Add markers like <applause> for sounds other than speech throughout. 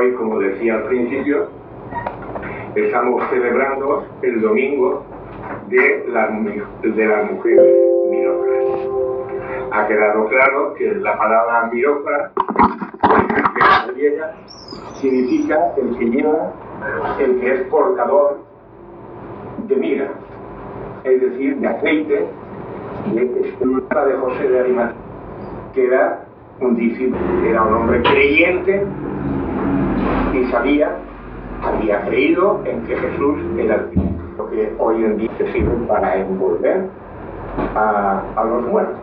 Hoy, como decía al principio, estamos celebrando el domingo de de las mujeres. Ha quedado claro que la palabra griega, significa el que lleva, el que es portador de mira, es decir, de aceite, es de José de Arimatea, que era un discípulo, era un hombre creyente y sabía, había creído en que Jesús era el Cristo, que hoy en día sirve para envolver a, a los muertos.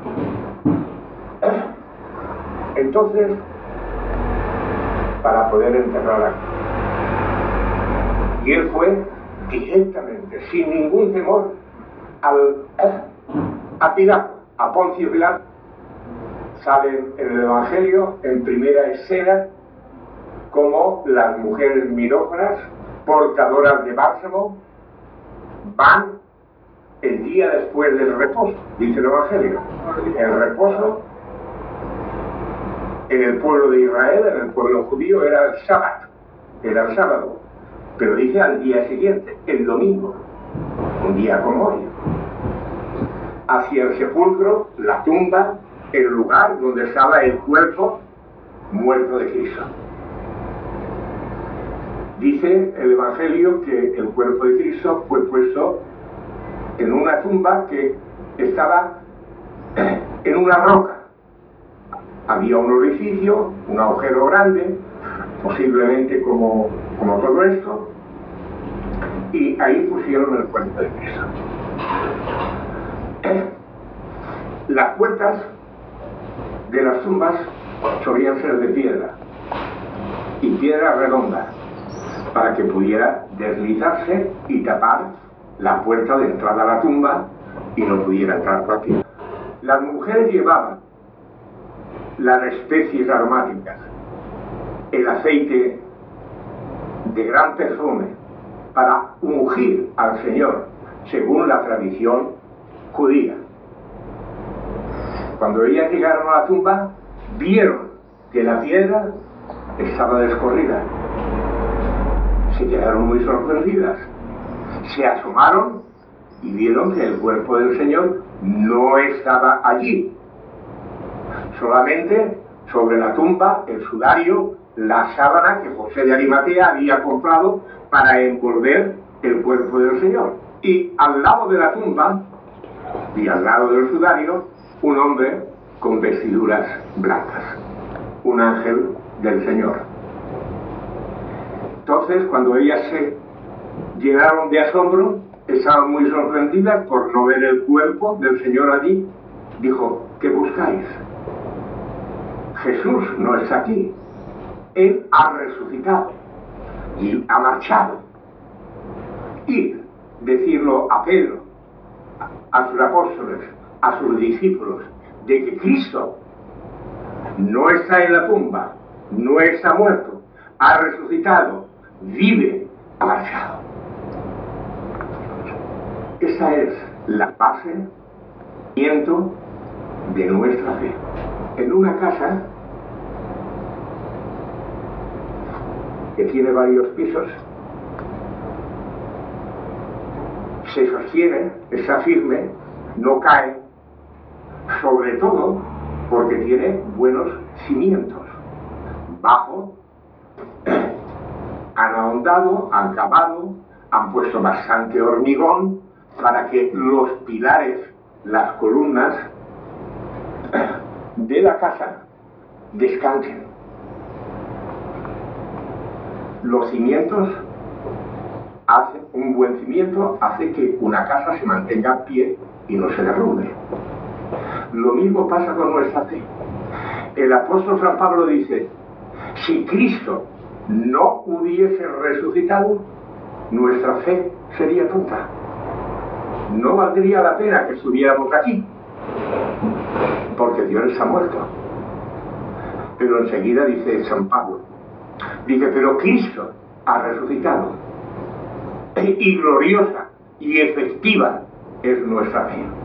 Entonces, para poder enterrar a Y él fue directamente, sin ningún temor, al, a Pilato, a Poncio Pilato. Sale en el Evangelio, en primera escena, como las mujeres mirófanas, portadoras de bálsamo, van el día después del reposo, dice el Evangelio. El reposo en el pueblo de Israel, en el pueblo judío, era el sábado, era el sábado. Pero dice al día siguiente, el domingo, un día como hoy. Hacia el sepulcro, la tumba, el lugar donde estaba el cuerpo muerto de Cristo. Dice el Evangelio que el cuerpo de Cristo fue puesto en una tumba que estaba <clears throat> en una roca. Había un orificio, un agujero grande, posiblemente como, como todo esto, y ahí pusieron el cuerpo de Cristo. <clears throat> Las puertas de las tumbas solían ser de piedra y piedra redonda para que pudiera deslizarse y tapar la puerta de entrada a la tumba y no pudiera entrar cualquiera. Las mujeres llevaban las especies aromáticas, el aceite de gran perfume para ungir al Señor según la tradición judía. Cuando ellas llegaron a la tumba, vieron que la piedra estaba descorrida. Se quedaron muy sorprendidas. Se asomaron y vieron que el cuerpo del Señor no estaba allí. Solamente sobre la tumba, el sudario, la sábana que José de Arimatea había comprado para envolver el cuerpo del Señor. Y al lado de la tumba y al lado del sudario, un hombre con vestiduras blancas, un ángel del Señor. Entonces, cuando ellas se llenaron de asombro, estaban muy sorprendidas por no ver el cuerpo del Señor allí, dijo, ¿qué buscáis? Jesús no está aquí, Él ha resucitado y ha marchado. Y decirlo a Pedro, a sus apóstoles, a sus discípulos, de que Cristo no está en la tumba, no está muerto, ha resucitado, vive, ha marchado. Esa es la base de nuestra fe. En una casa que tiene varios pisos, se sostiene, está firme, no cae, sobre todo porque tiene buenos cimientos. Bajo, han ahondado, han cavado, han puesto bastante hormigón para que los pilares, las columnas de la casa descansen. Los cimientos hace un buen cimiento hace que una casa se mantenga a pie y no se derrumbe. Lo mismo pasa con nuestra fe. El apóstol San Pablo dice, si Cristo no hubiese resucitado, nuestra fe sería tonta. No valdría la pena que estuviéramos aquí, porque Dios está muerto. Pero enseguida dice San Pablo, dice, pero Cristo ha resucitado y gloriosa y efectiva es nuestra fe.